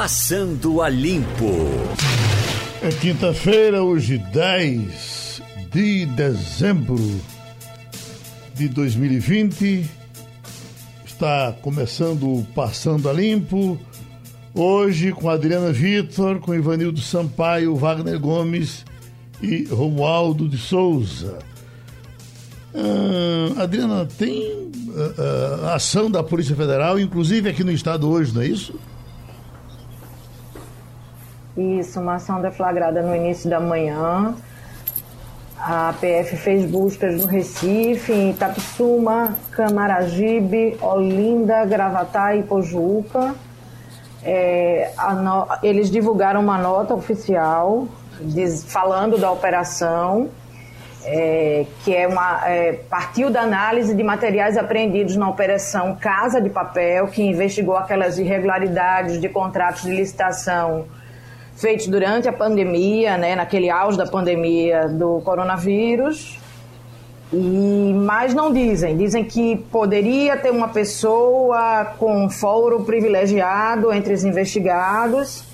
Passando a Limpo. É quinta-feira, hoje 10 de dezembro de 2020. Está começando o Passando a Limpo. Hoje com Adriana Vitor, com Ivanildo Sampaio, Wagner Gomes e Romualdo de Souza. Uh, Adriana, tem uh, uh, ação da Polícia Federal, inclusive aqui no estado hoje, não é isso? Isso, uma ação deflagrada no início da manhã. A PF fez buscas no Recife, em Itapissuma, Camaragibe, Olinda, Gravatá e Pojuca. É, no... Eles divulgaram uma nota oficial diz, falando da operação é, que é uma, é, partiu da análise de materiais apreendidos na Operação Casa de Papel, que investigou aquelas irregularidades de contratos de licitação feitos durante a pandemia, né, naquele auge da pandemia do coronavírus. E mais não dizem, dizem que poderia ter uma pessoa com foro privilegiado entre os investigados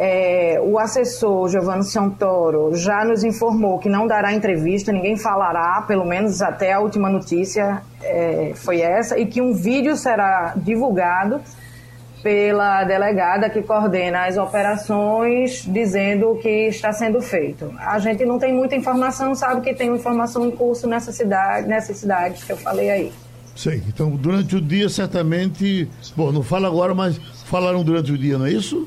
é, o assessor Giovanni Santoro já nos informou que não dará entrevista, ninguém falará, pelo menos até a última notícia é, foi essa, e que um vídeo será divulgado pela delegada que coordena as operações, dizendo o que está sendo feito. A gente não tem muita informação, sabe que tem informação em curso nessa cidade, nessas cidades que eu falei aí. Sei. Então, durante o dia, certamente. Bom, não fala agora, mas falaram durante o dia, não é isso?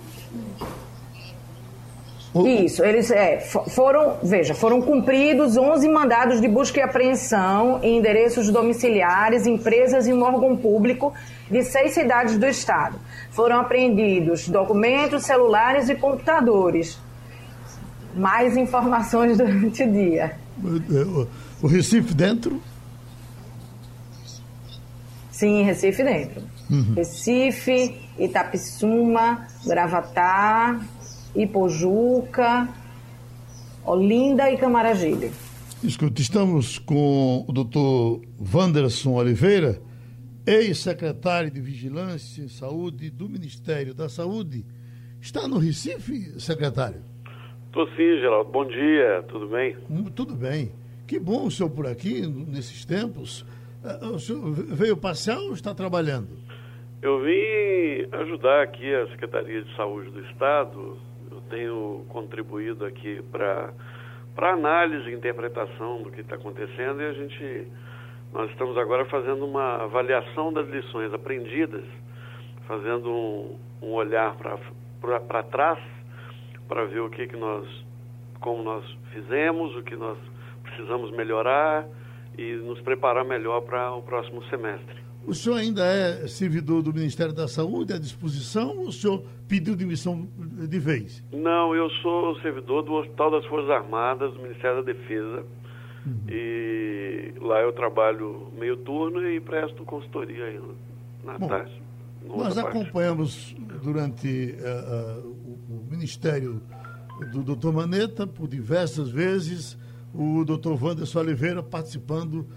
Isso, eles é, foram, veja, foram cumpridos 11 mandados de busca e apreensão em endereços domiciliares, empresas e um órgão público de seis cidades do estado. Foram apreendidos documentos, celulares e computadores. Mais informações durante o dia. O Recife dentro? Sim, Recife dentro. Uhum. Recife, Itapissuma, Gravatá, Ipojuca, Olinda e Camaragibe. Escuta, estamos com o doutor Wanderson Oliveira, ex-secretário de Vigilância e Saúde do Ministério da Saúde. Está no Recife, secretário? Estou sim, Geraldo. Bom dia, tudo bem? Hum, tudo bem. Que bom o senhor por aqui, nesses tempos. Ah, o senhor veio passear ou está trabalhando? Eu vim ajudar aqui a Secretaria de Saúde do Estado tenho contribuído aqui para para análise e interpretação do que está acontecendo e a gente nós estamos agora fazendo uma avaliação das lições aprendidas, fazendo um, um olhar para trás para ver o que que nós como nós fizemos, o que nós precisamos melhorar e nos preparar melhor para o próximo semestre. O senhor ainda é servidor do Ministério da Saúde à disposição ou o senhor pediu demissão de vez? Não, eu sou servidor do Hospital das Forças Armadas, do Ministério da Defesa. Uhum. E lá eu trabalho meio turno e presto consultoria aí na Bom, tarde. Nós acompanhamos durante uh, uh, o, Ministério do doutor Maneta, por diversas vezes, o doutor Wanderson Oliveira participando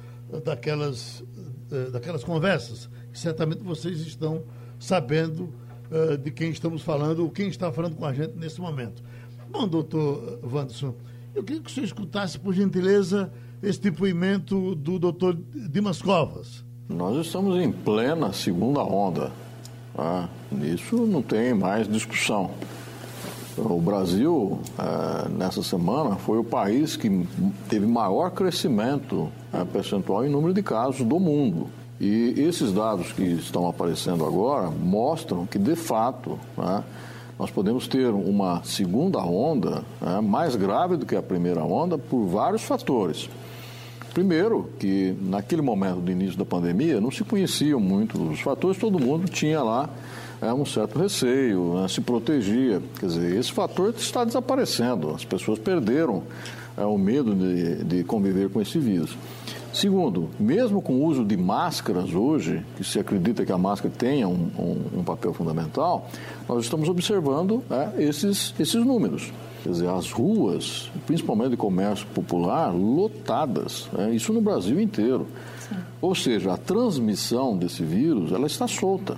daquelas eh, daquelas conversas, que certamente vocês estão sabendo de quem estamos falando, ou quem está falando com a gente nesse momento. Bom, doutor Wanderson, eu queria que o senhor escutasse, por gentileza, esse depoimento do doutor Dimas Covas. Nós estamos em plena segunda onda. Tá? Nisso não tem mais discussão. O Brasil, é, nessa semana, foi o país que teve maior crescimento é, percentual em número de casos do mundo. E esses dados que estão aparecendo agora mostram que, de fato, né, nós podemos ter uma segunda onda né, mais grave do que a primeira onda por vários fatores. Primeiro, que naquele momento do início da pandemia não se conheciam muito os fatores, todo mundo tinha lá é, um certo receio, né, se protegia. Quer dizer, esse fator está desaparecendo, as pessoas perderam é, o medo de, de conviver com esse vírus. Segundo, mesmo com o uso de máscaras hoje, que se acredita que a máscara tenha um, um, um papel fundamental, nós estamos observando é, esses, esses números. Quer dizer, as ruas, principalmente de comércio popular, lotadas. É, isso no Brasil inteiro. Sim. Ou seja, a transmissão desse vírus ela está solta.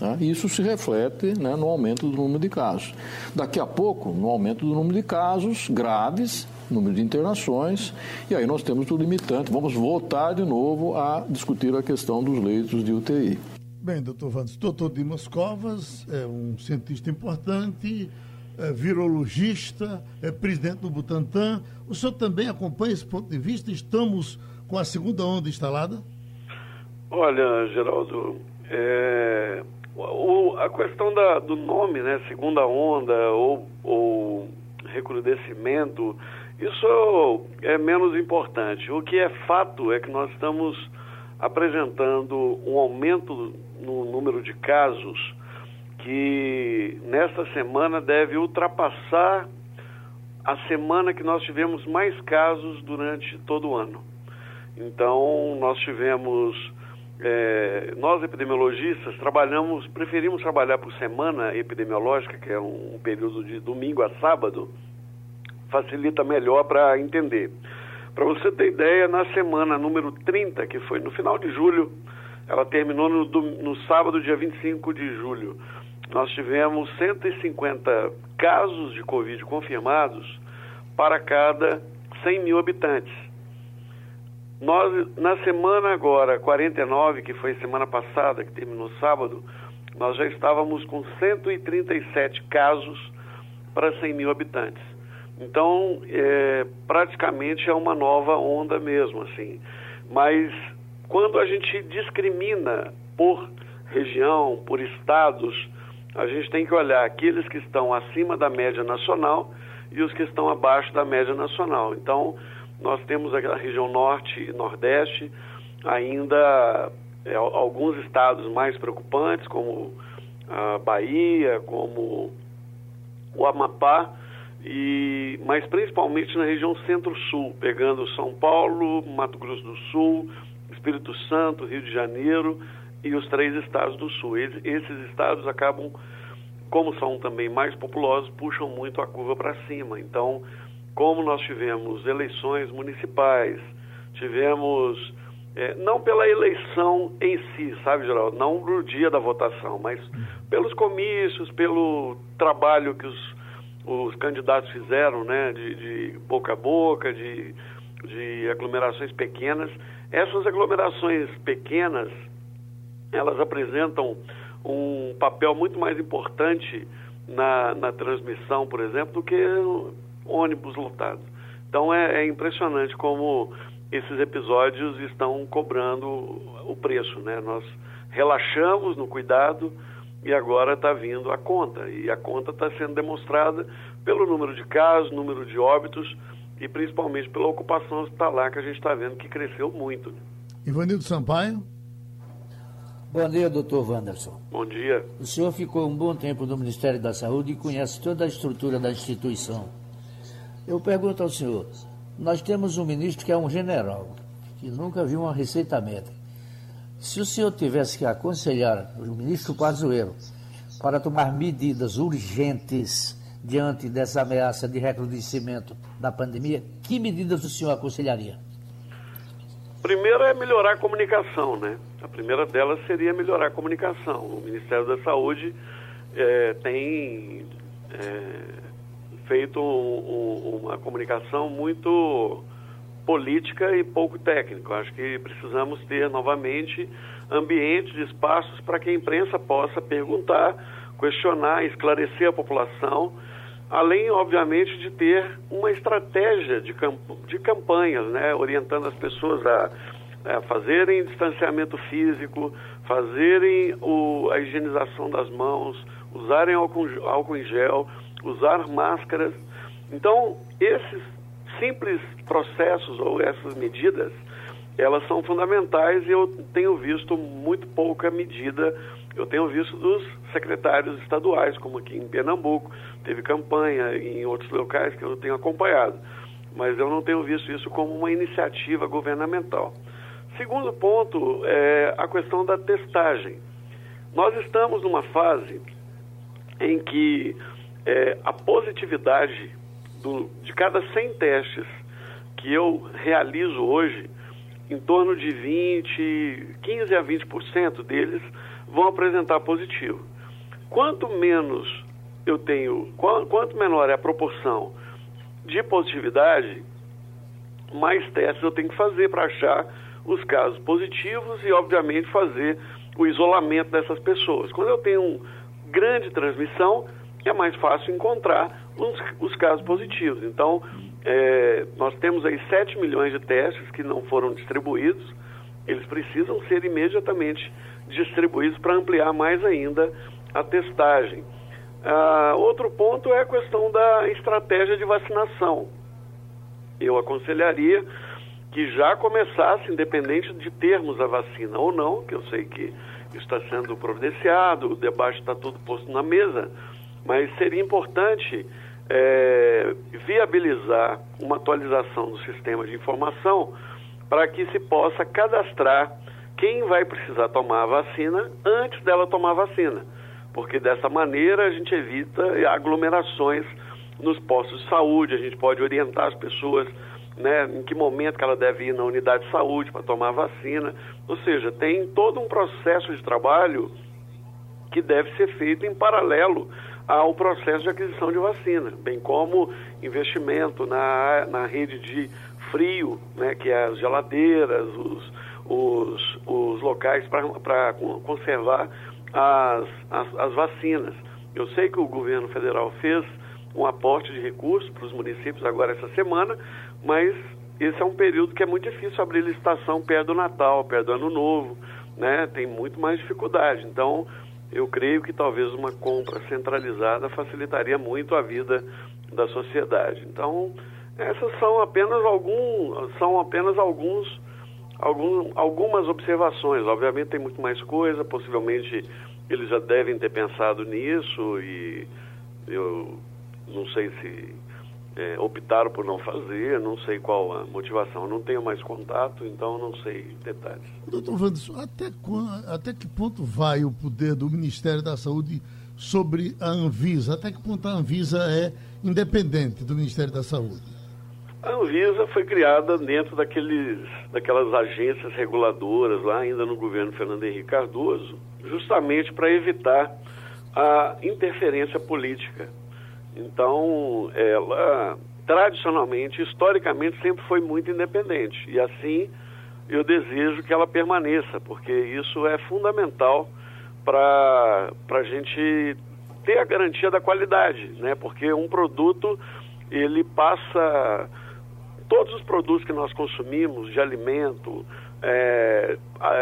Né? Isso se reflete né, no aumento do número de casos. Daqui a pouco, no aumento do número de casos graves, número de internações, e aí nós temos o limitante. Vamos voltar de novo a discutir a questão dos leitos de UTI. Bem, doutor Vandes, doutor Dimas Covas é um cientista importante, é virologista, é presidente do Butantan. O senhor também acompanha esse ponto de vista? Estamos com a segunda onda instalada? Olha, Geraldo, é, o, a questão da, do nome, né, segunda onda ou, ou recrudescimento, isso é menos importante. O que é fato é que nós estamos apresentando um aumento no número de casos que nesta semana deve ultrapassar a semana que nós tivemos mais casos durante todo o ano. Então, nós tivemos, é, nós epidemiologistas trabalhamos, preferimos trabalhar por semana epidemiológica, que é um período de domingo a sábado, facilita melhor para entender. Para você ter ideia, na semana número 30, que foi no final de julho, ela terminou no, no sábado, dia 25 de julho. Nós tivemos 150 casos de Covid confirmados para cada 100 mil habitantes. Nós, na semana agora, 49, que foi semana passada, que terminou sábado, nós já estávamos com 137 casos para 100 mil habitantes. Então, é, praticamente é uma nova onda mesmo, assim. Mas quando a gente discrimina por região, por estados, a gente tem que olhar aqueles que estão acima da média nacional e os que estão abaixo da média nacional. Então, nós temos a região norte e nordeste, ainda é, alguns estados mais preocupantes, como a Bahia, como o Amapá, e, mas principalmente na região centro-sul, pegando São Paulo, Mato Grosso do Sul, Espírito Santo, Rio de Janeiro e os três estados do Sul. Eles, esses estados acabam, como são também mais populosos, puxam muito a curva para cima. Então, como nós tivemos eleições municipais, tivemos, é, não pela eleição em si, sabe, Geraldo? Não no dia da votação, mas pelos comícios, pelo trabalho que os os candidatos fizeram, né, de, de boca a boca, de, de aglomerações pequenas. Essas aglomerações pequenas, elas apresentam um papel muito mais importante na, na transmissão, por exemplo, do que ônibus lotados. Então é, é impressionante como esses episódios estão cobrando o preço, né? Nós relaxamos no cuidado, e agora está vindo a conta. E a conta está sendo demonstrada pelo número de casos, número de óbitos e principalmente pela ocupação hospitalar que a gente está vendo que cresceu muito. Ivanildo Sampaio. Bom dia, doutor Wanderson. Bom dia. O senhor ficou um bom tempo no Ministério da Saúde e conhece toda a estrutura da instituição. Eu pergunto ao senhor, nós temos um ministro que é um general, que nunca viu uma receita médica. Se o senhor tivesse que aconselhar o ministro Pazuello para tomar medidas urgentes diante dessa ameaça de recrudescimento da pandemia, que medidas o senhor aconselharia? Primeiro é melhorar a comunicação, né? A primeira delas seria melhorar a comunicação. O Ministério da Saúde é, tem é, feito um, um, uma comunicação muito política e pouco técnico. Acho que precisamos ter novamente ambientes, espaços para que a imprensa possa perguntar, questionar, esclarecer a população, além, obviamente, de ter uma estratégia de, camp de campanhas, né, orientando as pessoas a, a fazerem distanciamento físico, fazerem o, a higienização das mãos, usarem álcool, álcool em gel, usar máscaras. Então, esses simples processos ou essas medidas, elas são fundamentais e eu tenho visto muito pouca medida. Eu tenho visto dos secretários estaduais, como aqui em Pernambuco, teve campanha em outros locais que eu tenho acompanhado, mas eu não tenho visto isso como uma iniciativa governamental. Segundo ponto é a questão da testagem. Nós estamos numa fase em que é, a positividade do, de cada 100 testes que eu realizo hoje, em torno de 20, 15 a 20% deles vão apresentar positivo. Quanto menos eu tenho, quanto menor é a proporção de positividade, mais testes eu tenho que fazer para achar os casos positivos e, obviamente, fazer o isolamento dessas pessoas. Quando eu tenho grande transmissão, é mais fácil encontrar os, os casos positivos. Então, é, nós temos aí 7 milhões de testes que não foram distribuídos, eles precisam ser imediatamente distribuídos para ampliar mais ainda a testagem. Ah, outro ponto é a questão da estratégia de vacinação. Eu aconselharia que já começasse, independente de termos a vacina ou não, que eu sei que está sendo providenciado, o debate está tudo posto na mesa, mas seria importante é, viabilizar uma atualização do sistema de informação para que se possa cadastrar quem vai precisar tomar a vacina antes dela tomar a vacina, porque dessa maneira a gente evita aglomerações nos postos de saúde, a gente pode orientar as pessoas né, em que momento que ela deve ir na unidade de saúde para tomar a vacina, ou seja, tem todo um processo de trabalho que deve ser feito em paralelo ao processo de aquisição de vacina, bem como investimento na, na rede de frio, né, que é as geladeiras, os, os, os locais para conservar as, as, as vacinas. Eu sei que o governo federal fez um aporte de recursos para os municípios agora essa semana, mas esse é um período que é muito difícil abrir licitação perto do Natal, perto do Ano Novo, né? Tem muito mais dificuldade. Então, eu creio que talvez uma compra centralizada facilitaria muito a vida da sociedade. Então, essas são apenas algum, são apenas alguns, algum, algumas observações. Obviamente tem muito mais coisa, possivelmente eles já devem ter pensado nisso e eu não sei se é, optaram por não fazer, não sei qual a motivação. Não tenho mais contato, então não sei detalhes. Doutor Wanderson, até, até que ponto vai o poder do Ministério da Saúde sobre a Anvisa? Até que ponto a Anvisa é independente do Ministério da Saúde? A Anvisa foi criada dentro daqueles, daquelas agências reguladoras lá ainda no governo Fernando Henrique Cardoso, justamente para evitar a interferência política então, ela tradicionalmente, historicamente, sempre foi muito independente. E assim, eu desejo que ela permaneça, porque isso é fundamental para a gente ter a garantia da qualidade, né? Porque um produto, ele passa... Todos os produtos que nós consumimos, de alimento, é,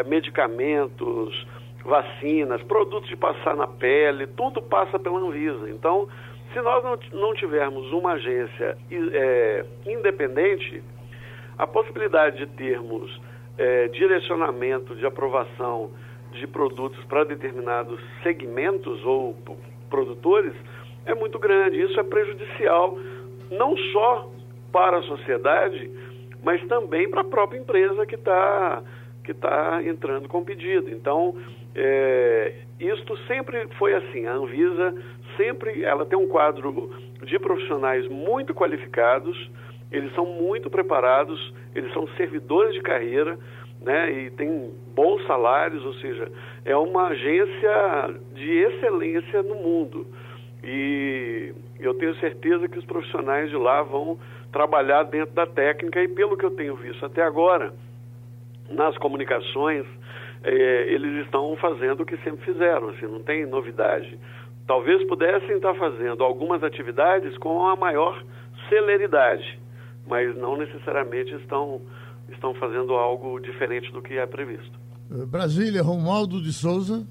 medicamentos, vacinas, produtos de passar na pele, tudo passa pela Anvisa. Então, se nós não, tivermos uma agência é, independente, a possibilidade de termos é, direcionamento de aprovação de produtos para determinados segmentos ou produtores é muito grande. Isso é prejudicial não só para a sociedade, mas também para a própria empresa que está que tá entrando com pedido. Então, é, isto sempre foi assim. A Anvisa sempre ela tem um quadro de profissionais muito qualificados, eles são muito preparados, eles são servidores de carreira, né, e tem bons salários, ou seja, é uma agência de excelência no mundo. E eu tenho certeza que os profissionais de lá vão trabalhar dentro da técnica e pelo que eu tenho visto até agora, nas comunicações, é, eles estão fazendo o que sempre fizeram, assim, não tem novidade talvez pudessem estar fazendo algumas atividades com a maior celeridade, mas não necessariamente estão, estão fazendo algo diferente do que é previsto. Eh, Brasília, Romualdo de Souza.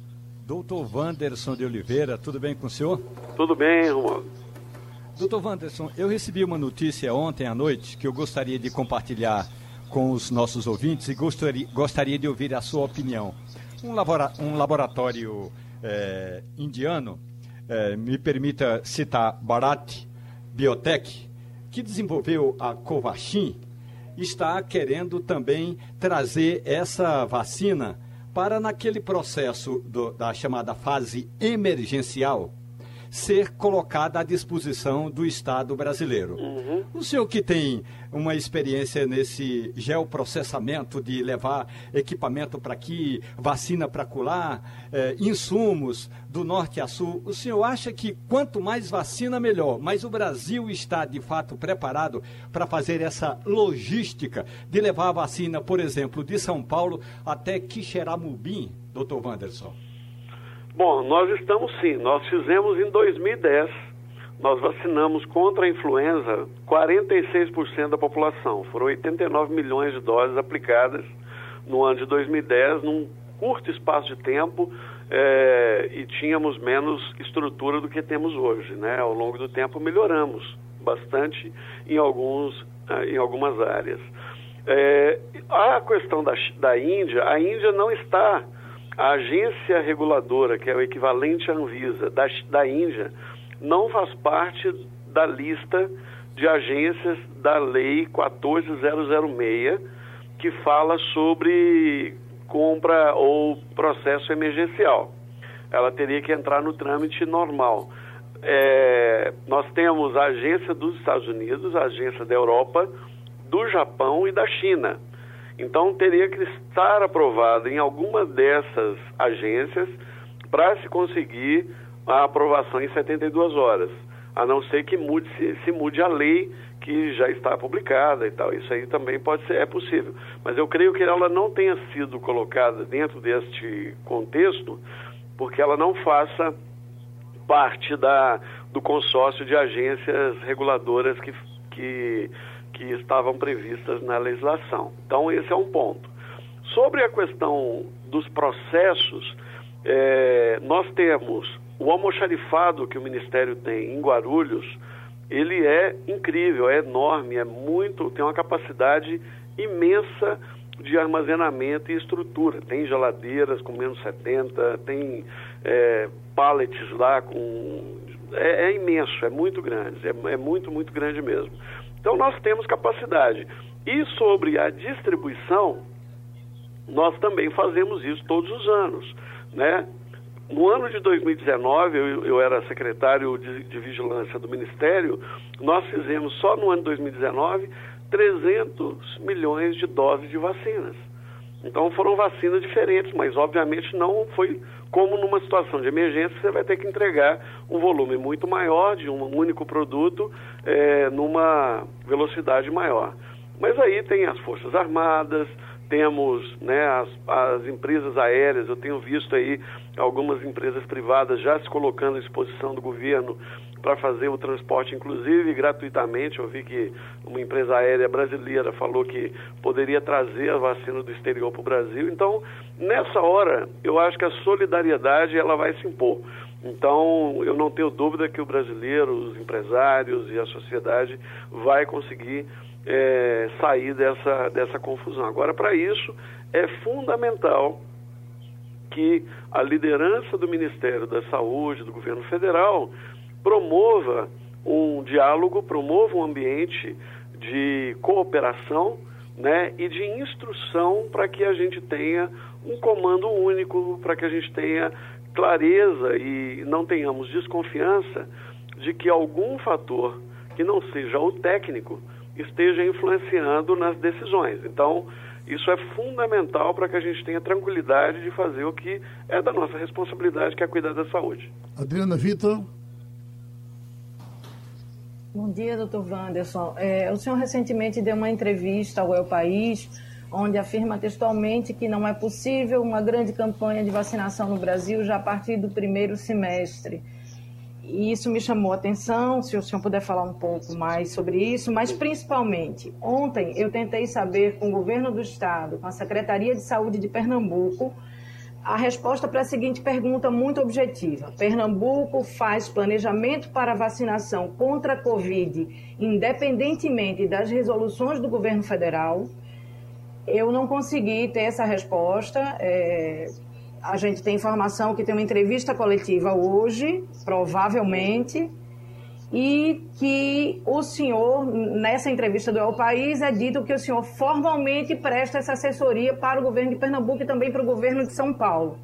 Doutor Wanderson de Oliveira, tudo bem com o senhor? Tudo bem, Romualdo. Doutor Wanderson, eu recebi uma notícia ontem à noite que eu gostaria de compartilhar com os nossos ouvintes e gostaria, gostaria de ouvir a sua opinião. Um, labora, um laboratório é, indiano é, me permita citar Bharat Biotech, que desenvolveu a Covaxin, está querendo também trazer essa vacina para naquele processo do, da chamada fase emergencial, ser colocada à disposição do Estado brasileiro. Uhum. O senhor que tem uma experiência nesse geoprocessamento de levar equipamento para aqui, vacina para colar, eh, insumos do norte a sul, o senhor acha que quanto mais vacina, melhor? Mas o Brasil está, de fato, preparado para fazer essa logística de levar a vacina, por exemplo, de São Paulo até Quixeramobim, doutor Wanderson? Bom, nós estamos sim. Nós fizemos em 2010, nós vacinamos contra a influenza 46% da população. Foram 89 milhões de doses aplicadas no ano de 2010, num curto espaço de tempo, é, e tínhamos menos estrutura do que temos hoje. Né? Ao longo do tempo melhoramos bastante em, alguns, eh, em algumas áreas. É, a questão da, da Índia, a Índia não está a agência reguladora, que é o equivalente à Anvisa, da, da Índia, não faz parte da lista de agências da Lei 14006, que fala sobre compra ou processo emergencial. Ela teria que entrar no trâmite normal. É, nós temos a agência dos Estados Unidos, a agência da Europa, do Japão e da China. Então teria que estar aprovado em alguma dessas agências para se conseguir a aprovação em 72 horas, a não ser que mude, se, se, mude a lei que já está publicada e tal. Isso aí também pode ser, é possível. Mas eu creio que ela não tenha sido colocada dentro deste contexto, porque ela não faça parte da, do consórcio de agências reguladoras que, que que estavam previstas na legislação. Então, esse é um ponto. Sobre a questão dos processos, é, nós temos o almoxarifado que o Ministério tem em Guarulhos, ele é incrível, é enorme, é muito, tem uma capacidade imensa de armazenamento e estrutura. Tem geladeiras com menos 70, tem é, pallets lá com. É, é, imenso, é muito grande, é, é muito, muito grande mesmo. Então nós temos capacidade. E sobre a distribuição, nós também fazemos isso todos os anos, né? No ano de 2019, eu, eu era secretário de, de, vigilância do Ministério, nós fizemos só no ano de 2019 300 milhões de doses de vacinas. Então foram vacinas diferentes, mas obviamente não foi como numa situação de emergência você vai ter que entregar um volume muito maior de um único produto é, numa velocidade maior. Mas aí tem as Forças Armadas, temos né, as, as, empresas aéreas, eu tenho visto aí algumas empresas privadas já se colocando à disposição do governo para fazer o transporte, inclusive gratuitamente. Eu vi que uma empresa aérea brasileira falou que poderia trazer a vacina do exterior para o Brasil. Então, nessa hora, eu acho que a solidariedade ela vai se impor. Então, eu não tenho dúvida que o brasileiro, os empresários e a sociedade vai conseguir é, sair dessa, dessa confusão. Agora, para isso, é fundamental que a liderança do Ministério da Saúde, do governo federal, promova um diálogo, promova um ambiente de cooperação né, e de instrução para que a gente tenha um comando único, para que a gente tenha clareza e não tenhamos desconfiança de que algum fator que não seja o técnico esteja influenciando nas decisões. Então, isso é fundamental para que a gente tenha tranquilidade de fazer o que é da nossa responsabilidade, que é cuidar da saúde. Adriana Vitor. Bom dia, doutor Wanderson. É, o senhor recentemente deu uma entrevista ao El País, onde afirma textualmente que não é possível uma grande campanha de vacinação no Brasil já a partir do primeiro semestre. E isso me chamou a atenção, se o senhor puder falar um pouco mais sobre isso, mas principalmente, ontem eu tentei saber com o governo do estado, com a Secretaria de Saúde de Pernambuco, a resposta para a seguinte pergunta muito objetiva. Pernambuco faz planejamento para vacinação contra a Covid, independentemente das resoluções do governo federal. Eu não consegui ter essa resposta. É, a gente tem informação que tem uma entrevista coletiva hoje, provavelmente, e que o senhor, nessa entrevista do El País, é dito que o senhor formalmente presta essa assessoria para o governo de Pernambuco e também para o governo de São Paulo.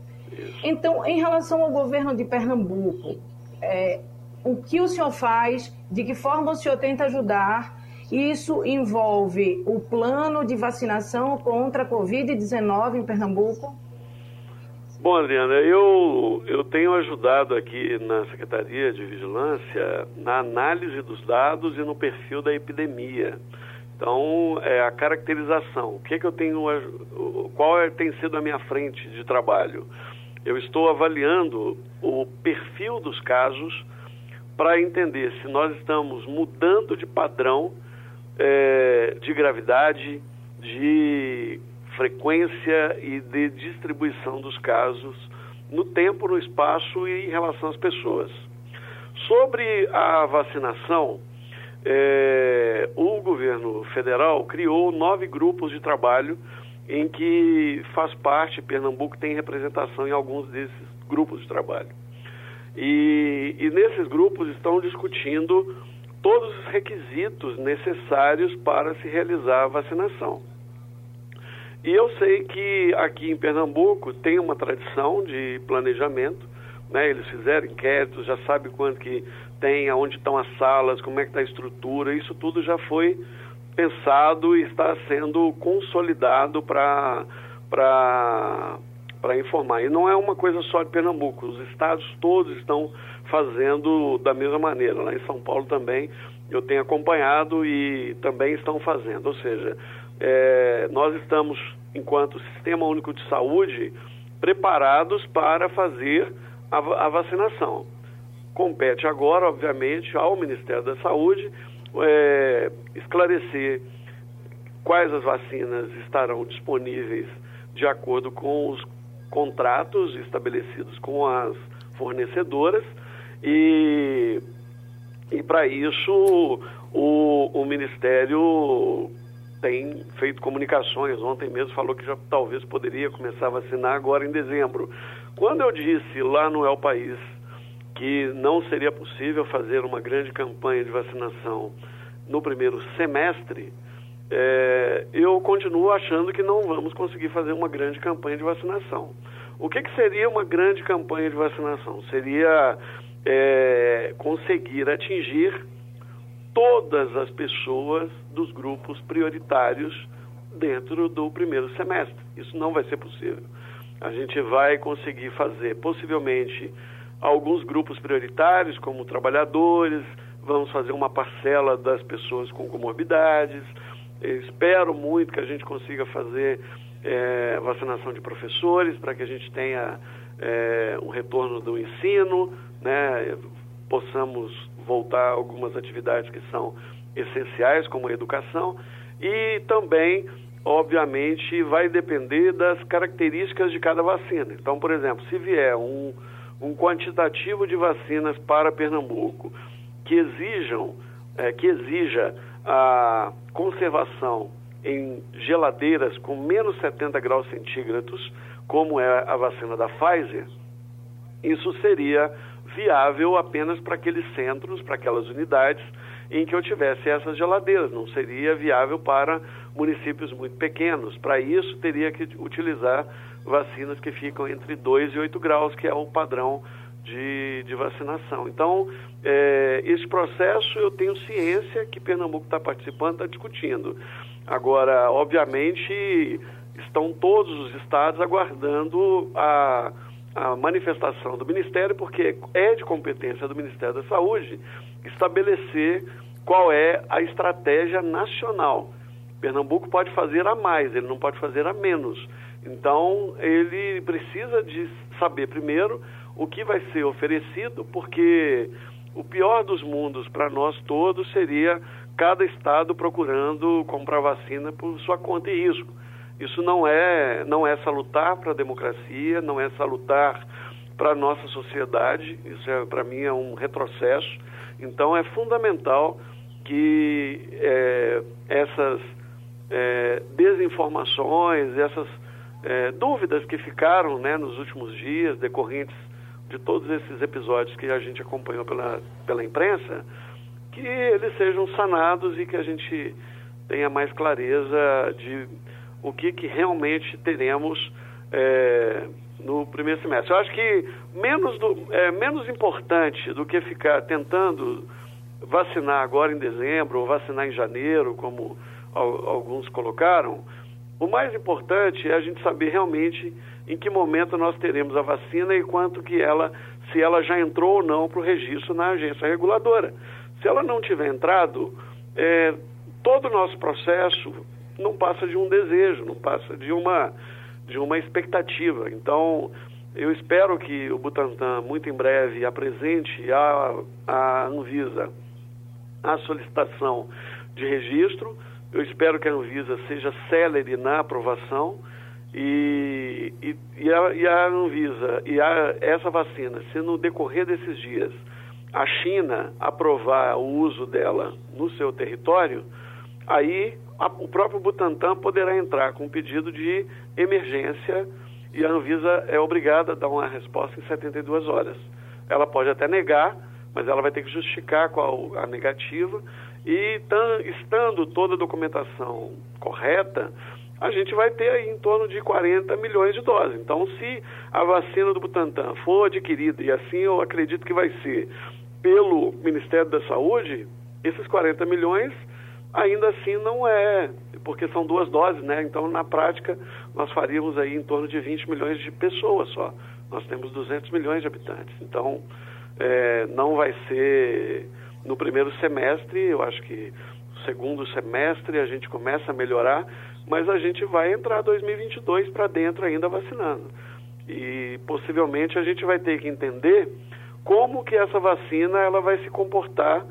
Então, em relação ao governo de Pernambuco, é, o que o senhor faz, de que forma o senhor tenta ajudar. Isso envolve o plano de vacinação contra a Covid-19 em Pernambuco? Bom, Adriana, eu, eu tenho ajudado aqui na Secretaria de Vigilância na análise dos dados e no perfil da epidemia. Então, é a caracterização. O que, é que eu tenho, qual é, tem sido a minha frente de trabalho? Eu estou avaliando o perfil dos casos para entender se nós estamos mudando de padrão é, de gravidade, de frequência e de distribuição dos casos no tempo, no espaço e em relação às pessoas. Sobre a vacinação, é, o governo federal criou nove grupos de trabalho em que faz parte, Pernambuco tem representação em alguns desses grupos de trabalho. E, e nesses grupos estão discutindo todos os requisitos necessários para se realizar a vacinação. E eu sei que aqui em Pernambuco tem uma tradição de planejamento, né? Eles fizeram inquéritos, já sabe quanto que tem, aonde estão as salas, como é que está a estrutura, isso tudo já foi pensado e está sendo consolidado para para informar. E não é uma coisa só de Pernambuco, os estados todos estão fazendo da mesma maneira. Lá em São Paulo também eu tenho acompanhado e também estão fazendo. Ou seja, é, nós estamos, enquanto Sistema Único de Saúde, preparados para fazer a, a vacinação. Compete agora, obviamente, ao Ministério da Saúde é, esclarecer quais as vacinas estarão disponíveis de acordo com os contratos estabelecidos com as fornecedoras e, e para isso o, o Ministério tem feito comunicações. Ontem mesmo falou que já talvez poderia começar a vacinar agora em dezembro. Quando eu disse lá no El País que não seria possível fazer uma grande campanha de vacinação no primeiro semestre, é, eu continuo achando que não vamos conseguir fazer uma grande campanha de vacinação. O que, que seria uma grande campanha de vacinação? Seria é, conseguir atingir todas as pessoas dos grupos prioritários dentro do primeiro semestre. Isso não vai ser possível. A gente vai conseguir fazer, possivelmente, alguns grupos prioritários, como trabalhadores, vamos fazer uma parcela das pessoas com comorbidades. Eu espero muito que a gente consiga fazer é, vacinação de professores para que a gente tenha é, um retorno do ensino, né, possamos voltar algumas atividades que são essenciais, como a educação, e também, obviamente, vai depender das características de cada vacina. Então, por exemplo, se vier um, um quantitativo de vacinas para Pernambuco que exijam, é, que exija a conservação em geladeiras com menos 70 graus centígrados, como é a vacina da Pfizer, isso seria viável apenas para aqueles centros, para aquelas unidades em que eu tivesse essas geladeiras, não seria viável para municípios muito pequenos. Para isso, teria que utilizar vacinas que ficam entre 2 e 8 graus, que é o padrão de, de vacinação. Então, é, esse processo eu tenho ciência que Pernambuco está participando, está discutindo. Agora, obviamente, estão todos os estados aguardando a, a manifestação do Ministério, porque é de competência do Ministério da Saúde estabelecer qual é a estratégia nacional. Pernambuco pode fazer a mais, ele não pode fazer a menos. Então, ele precisa de saber primeiro o que vai ser oferecido, porque o pior dos mundos para nós todos seria cada estado procurando comprar vacina por sua conta e risco. Isso não é, não é salutar para a democracia, não é salutar para a nossa sociedade, isso é, para mim é um retrocesso. Então é fundamental que é, essas é, desinformações, essas é, dúvidas que ficaram né, nos últimos dias, decorrentes de todos esses episódios que a gente acompanhou pela, pela imprensa, que eles sejam sanados e que a gente tenha mais clareza de o que, que realmente teremos é, no primeiro semestre. Eu acho que menos, do, é, menos importante do que ficar tentando vacinar agora em dezembro ou vacinar em janeiro, como alguns colocaram, o mais importante é a gente saber realmente em que momento nós teremos a vacina e quanto que ela, se ela já entrou ou não para o registro na agência reguladora. Se ela não tiver entrado, é, todo o nosso processo não passa de um desejo, não passa de uma, de uma expectativa. Então, eu espero que o Butantan, muito em breve, apresente à, à Anvisa a solicitação de registro. Eu espero que a Anvisa seja célere na aprovação e, e, e, a, e a, Anvisa e a, essa vacina, se no decorrer desses dias a China aprovar o uso dela no seu território, aí a, o próprio Butantan poderá entrar com um pedido de emergência e a Anvisa é obrigada a dar uma resposta em 72 horas. Ela pode até negar, mas ela vai ter que justificar qual a negativa e estando toda a documentação correta, a gente vai ter aí em torno de 40 milhões de doses. Então, se a vacina do Butantan for adquirida, e assim eu acredito que vai ser, pelo Ministério da Saúde, esses 40 milhões ainda assim não é, porque são duas doses, né? Então, na prática, nós faríamos aí em torno de 20 milhões de pessoas só. Nós temos 200 milhões de habitantes. Então, é, não vai ser no primeiro semestre, eu acho que segundo semestre a gente começa a melhorar, mas a gente vai entrar 2022 para dentro ainda vacinando. E possivelmente a gente vai ter que entender como que essa vacina ela vai se comportar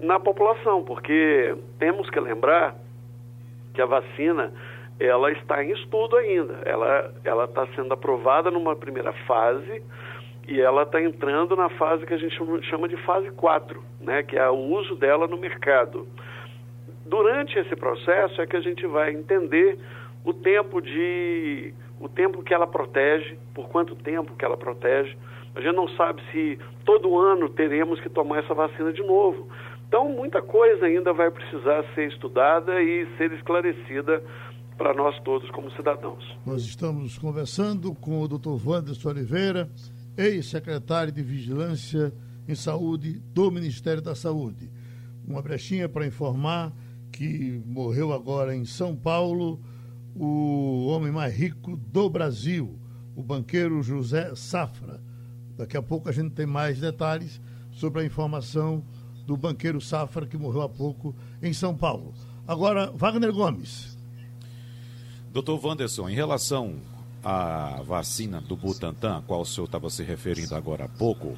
na população, porque temos que lembrar que a vacina ela está em estudo ainda, ela ela está sendo aprovada numa primeira fase e ela está entrando na fase que a gente chama de fase 4, né, que é o uso dela no mercado. Durante esse processo é que a gente vai entender o tempo de o tempo que ela protege, por quanto tempo que ela protege. A gente não sabe se todo ano teremos que tomar essa vacina de novo. Então, muita coisa ainda vai precisar ser estudada e ser esclarecida para nós todos como cidadãos. Nós estamos conversando com o Dr. Wanderson Oliveira, ex-secretário de Vigilância em Saúde do Ministério da Saúde. Uma brechinha para informar que morreu agora em São Paulo o homem mais rico do Brasil, o banqueiro José Safra. Daqui a pouco a gente tem mais detalhes sobre a informação do banqueiro Safra que morreu há pouco em São Paulo. Agora, Wagner Gomes. Doutor Wanderson, em relação à vacina do Butantan, a qual o senhor estava se referindo agora há pouco,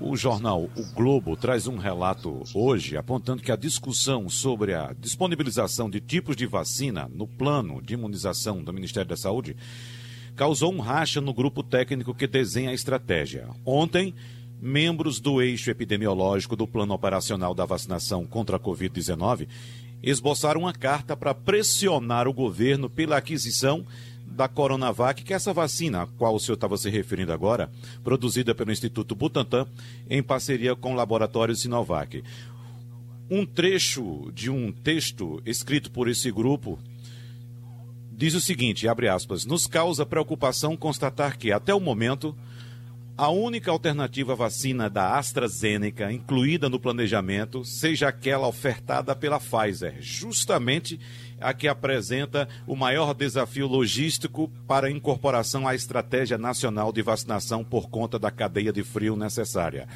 o jornal O Globo traz um relato hoje apontando que a discussão sobre a disponibilização de tipos de vacina no plano de imunização do Ministério da Saúde causou um racha no grupo técnico que desenha a estratégia. Ontem, membros do eixo epidemiológico do Plano Operacional da Vacinação contra a Covid-19 esboçaram uma carta para pressionar o governo pela aquisição da Coronavac, que é essa vacina a qual o senhor estava se referindo agora, produzida pelo Instituto Butantan, em parceria com o laboratório Sinovac. Um trecho de um texto escrito por esse grupo diz o seguinte, abre aspas, nos causa preocupação constatar que, até o momento, a única alternativa vacina da AstraZeneca incluída no planejamento seja aquela ofertada pela Pfizer, justamente a que apresenta o maior desafio logístico para incorporação à estratégia nacional de vacinação por conta da cadeia de frio necessária.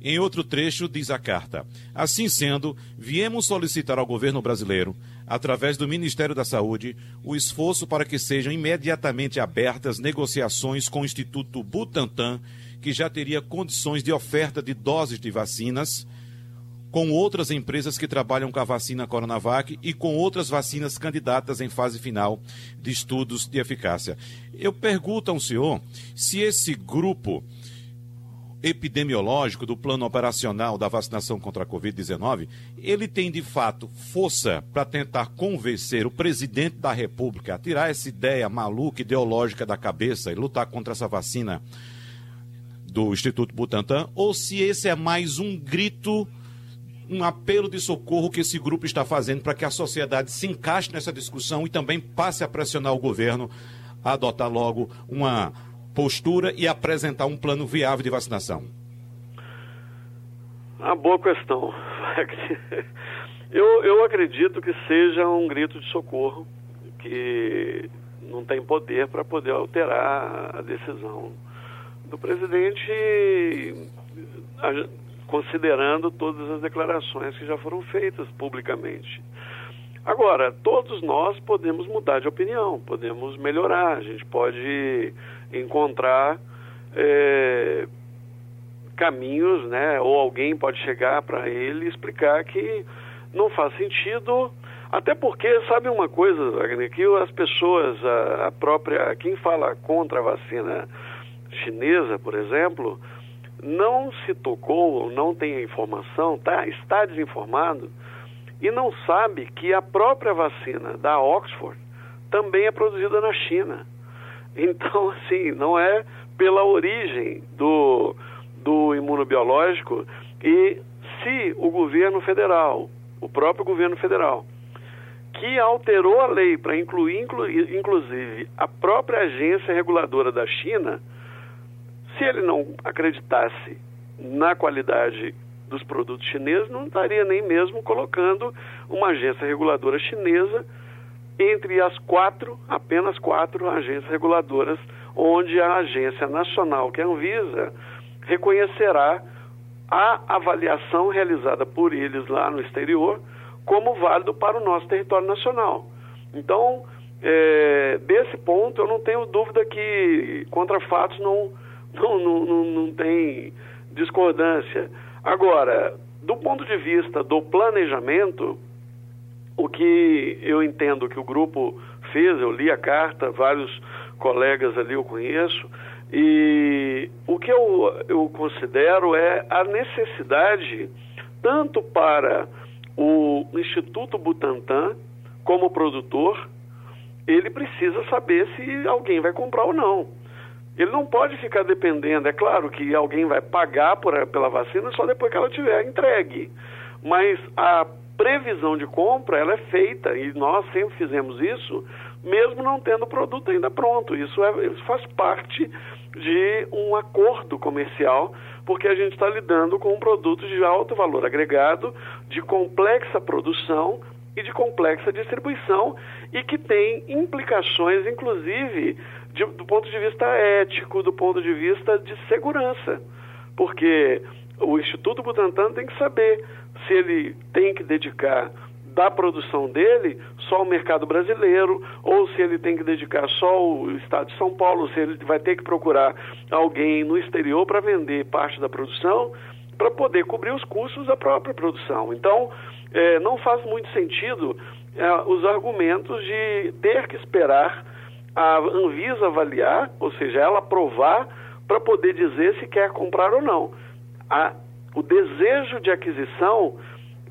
Em outro trecho, diz a carta: Assim sendo, viemos solicitar ao governo brasileiro, através do Ministério da Saúde, o esforço para que sejam imediatamente abertas negociações com o Instituto Butantan, que já teria condições de oferta de doses de vacinas, com outras empresas que trabalham com a vacina Coronavac e com outras vacinas candidatas em fase final de estudos de eficácia. Eu pergunto ao senhor se esse grupo epidemiológico do plano operacional da vacinação contra a Covid-19, ele tem de fato força para tentar convencer o presidente da República a tirar essa ideia maluca, ideológica da cabeça e lutar contra essa vacina do Instituto Butantan, ou se esse é mais um grito, um apelo de socorro que esse grupo está fazendo para que a sociedade se encaixe nessa discussão e também passe a pressionar o governo a adotar logo uma postura e apresentar um plano viável de vacinação? Uma boa questão. Eu, eu acredito que seja um grito de socorro, que não tem poder para poder alterar a decisão do presidente, considerando todas as declarações que já foram feitas publicamente. Agora, todos nós podemos mudar de opinião, podemos melhorar, a gente pode encontrar é, caminhos, né? Ou alguém pode chegar para ele e explicar que não faz sentido, até porque, sabe uma coisa, Wagner, que as pessoas, a, a própria, quem fala contra a vacina chinesa, por exemplo, não se tocou, não tem a informação, tá, está desinformado e não sabe que a própria vacina da Oxford também é produzida na China. Então, assim, não é pela origem do, do imunobiológico e se o governo federal, o próprio governo federal, que alterou a lei para incluir, inclu, inclusive, a própria agência reguladora da China, se ele não acreditasse na qualidade dos produtos chineses, não estaria nem mesmo colocando uma agência reguladora chinesa entre as quatro, apenas quatro agências reguladoras, onde a agência nacional, que é a Anvisa, reconhecerá a avaliação realizada por eles lá no exterior como válido para o nosso território nacional. Então, é, desse ponto, eu não tenho dúvida que contra fatos não, não, não, não, não tem discordância. Agora, do ponto de vista do planejamento, o que eu entendo que o grupo fez, eu li a carta, vários colegas ali eu conheço, e o que eu, eu considero é a necessidade, tanto para o Instituto Butantan, como produtor, ele precisa saber se alguém vai comprar ou não. Ele não pode ficar dependendo, é claro que alguém vai pagar por, pela vacina só depois que ela tiver entregue. Mas a previsão de compra ela é feita e nós sempre fizemos isso, mesmo não tendo o produto ainda pronto. Isso, é, isso faz parte de um acordo comercial, porque a gente está lidando com um produto de alto valor agregado, de complexa produção e de complexa distribuição e que tem implicações, inclusive, de, do ponto de vista ético, do ponto de vista de segurança. Porque o Instituto Butantan tem que saber se ele tem que dedicar da produção dele só o mercado brasileiro, ou se ele tem que dedicar só o estado de São Paulo, se ele vai ter que procurar alguém no exterior para vender parte da produção, para poder cobrir os custos da própria produção. Então, é, não faz muito sentido é, os argumentos de ter que esperar a Anvisa avaliar, ou seja, ela aprovar para poder dizer se quer comprar ou não. A, o desejo de aquisição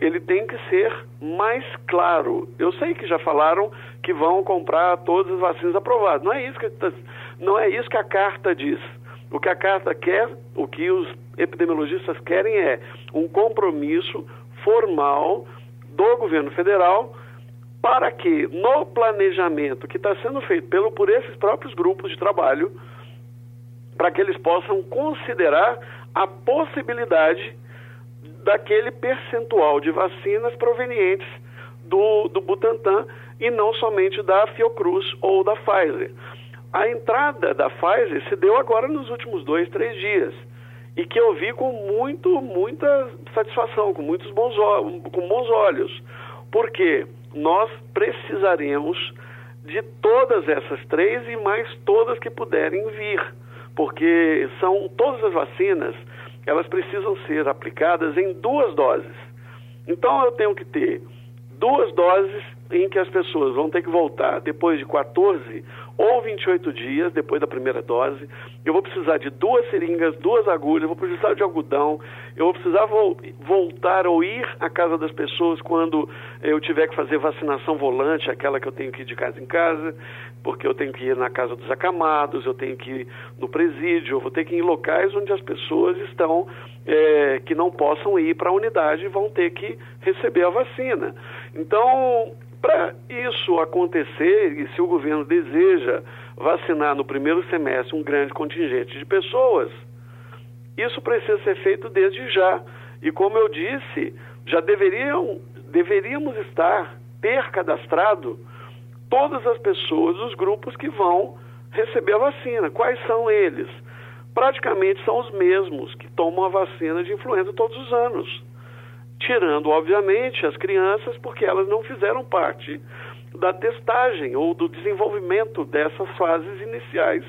ele tem que ser mais claro. Eu sei que já falaram que vão comprar todas as vacinas aprovadas. Não é isso que tá, não é isso que a carta diz. O que a carta quer, o que os epidemiologistas querem é um compromisso formal do governo federal para que no planejamento que está sendo feito pelo, por esses próprios grupos de trabalho, para que eles possam considerar a possibilidade daquele percentual de vacinas provenientes do, do Butantan e não somente da Fiocruz ou da Pfizer. A entrada da Pfizer se deu agora nos últimos dois, três dias e que eu vi com muito, muita satisfação, com muitos bons, com bons olhos, porque nós precisaremos de todas essas três e mais todas que puderem vir, porque são todas as vacinas elas precisam ser aplicadas em duas doses. Então eu tenho que ter duas doses em que as pessoas vão ter que voltar depois de 14 ou 28 dias depois da primeira dose. Eu vou precisar de duas seringas, duas agulhas, vou precisar de algodão, eu vou precisar vo voltar ou ir à casa das pessoas quando eu tiver que fazer vacinação volante, aquela que eu tenho que ir de casa em casa, porque eu tenho que ir na casa dos acamados, eu tenho que ir no presídio, eu vou ter que ir em locais onde as pessoas estão é, que não possam ir para a unidade e vão ter que receber a vacina. Então, para isso acontecer, e se o governo deseja vacinar no primeiro semestre um grande contingente de pessoas, isso precisa ser feito desde já. E como eu disse, já deveriam, deveríamos estar, ter cadastrado todas as pessoas dos grupos que vão receber a vacina. Quais são eles? Praticamente são os mesmos que tomam a vacina de influenza todos os anos. Tirando, obviamente, as crianças, porque elas não fizeram parte da testagem ou do desenvolvimento dessas fases iniciais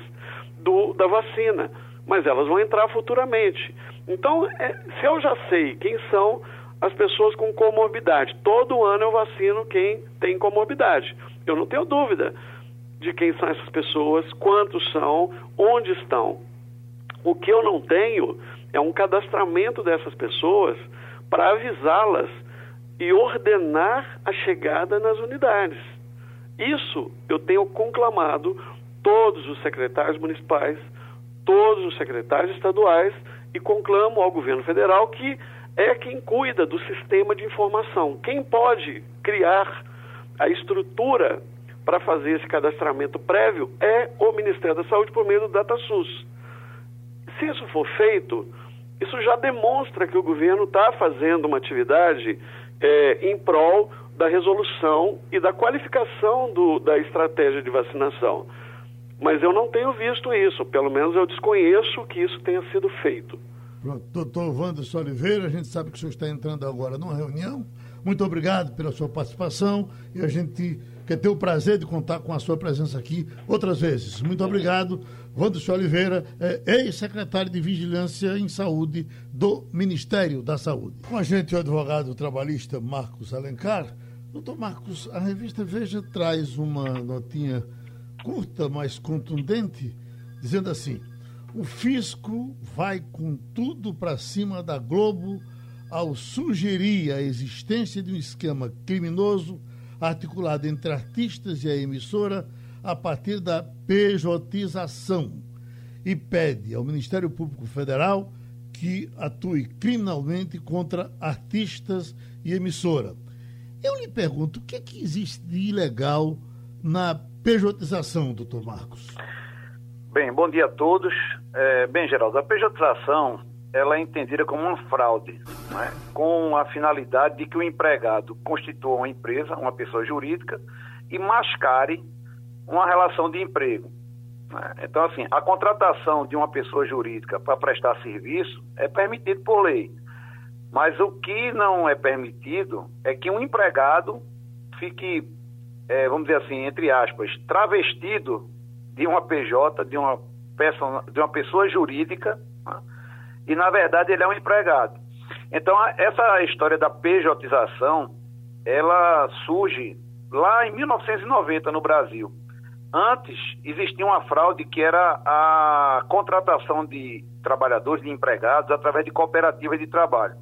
do, da vacina. Mas elas vão entrar futuramente. Então, é, se eu já sei quem são as pessoas com comorbidade, todo ano eu vacino quem tem comorbidade. Eu não tenho dúvida de quem são essas pessoas, quantos são, onde estão. O que eu não tenho é um cadastramento dessas pessoas para avisá-las e ordenar a chegada nas unidades. Isso eu tenho conclamado todos os secretários municipais, todos os secretários estaduais e conclamo ao governo federal que é quem cuida do sistema de informação. Quem pode criar a estrutura para fazer esse cadastramento prévio é o Ministério da Saúde por meio do DataSUS. Se isso for feito, isso já demonstra que o governo está fazendo uma atividade é, em prol da resolução e da qualificação do, da estratégia de vacinação. Mas eu não tenho visto isso, pelo menos eu desconheço que isso tenha sido feito. Pronto. Doutor Wanderson Oliveira, a gente sabe que o senhor está entrando agora numa reunião. Muito obrigado pela sua participação e a gente quer ter o prazer de contar com a sua presença aqui outras vezes. Muito obrigado. Wanderson Oliveira, é ex-secretário de Vigilância em Saúde do Ministério da Saúde. Com a gente o advogado trabalhista Marcos Alencar. Doutor Marcos, a revista Veja traz uma notinha curta, mas contundente, dizendo assim: o fisco vai com tudo para cima da Globo ao sugerir a existência de um esquema criminoso articulado entre artistas e a emissora a partir da pejotização e pede ao Ministério Público Federal que atue criminalmente contra artistas e emissora. Eu lhe pergunto, o que, é que existe de ilegal na pejotização, doutor Marcos? Bem, bom dia a todos. É, bem, Geraldo, a pejotização ela é entendida como uma fraude, né? com a finalidade de que o empregado constitua uma empresa, uma pessoa jurídica, e mascare uma relação de emprego. Né? Então, assim, a contratação de uma pessoa jurídica para prestar serviço é permitido por lei. Mas o que não é permitido é que um empregado fique, é, vamos dizer assim, entre aspas, travestido de uma PJ, de uma, pessoa, de uma pessoa jurídica? E na verdade ele é um empregado. Então, essa história da pejotização, ela surge lá em 1990 no Brasil. Antes existia uma fraude que era a contratação de trabalhadores, de empregados, através de cooperativas de trabalho.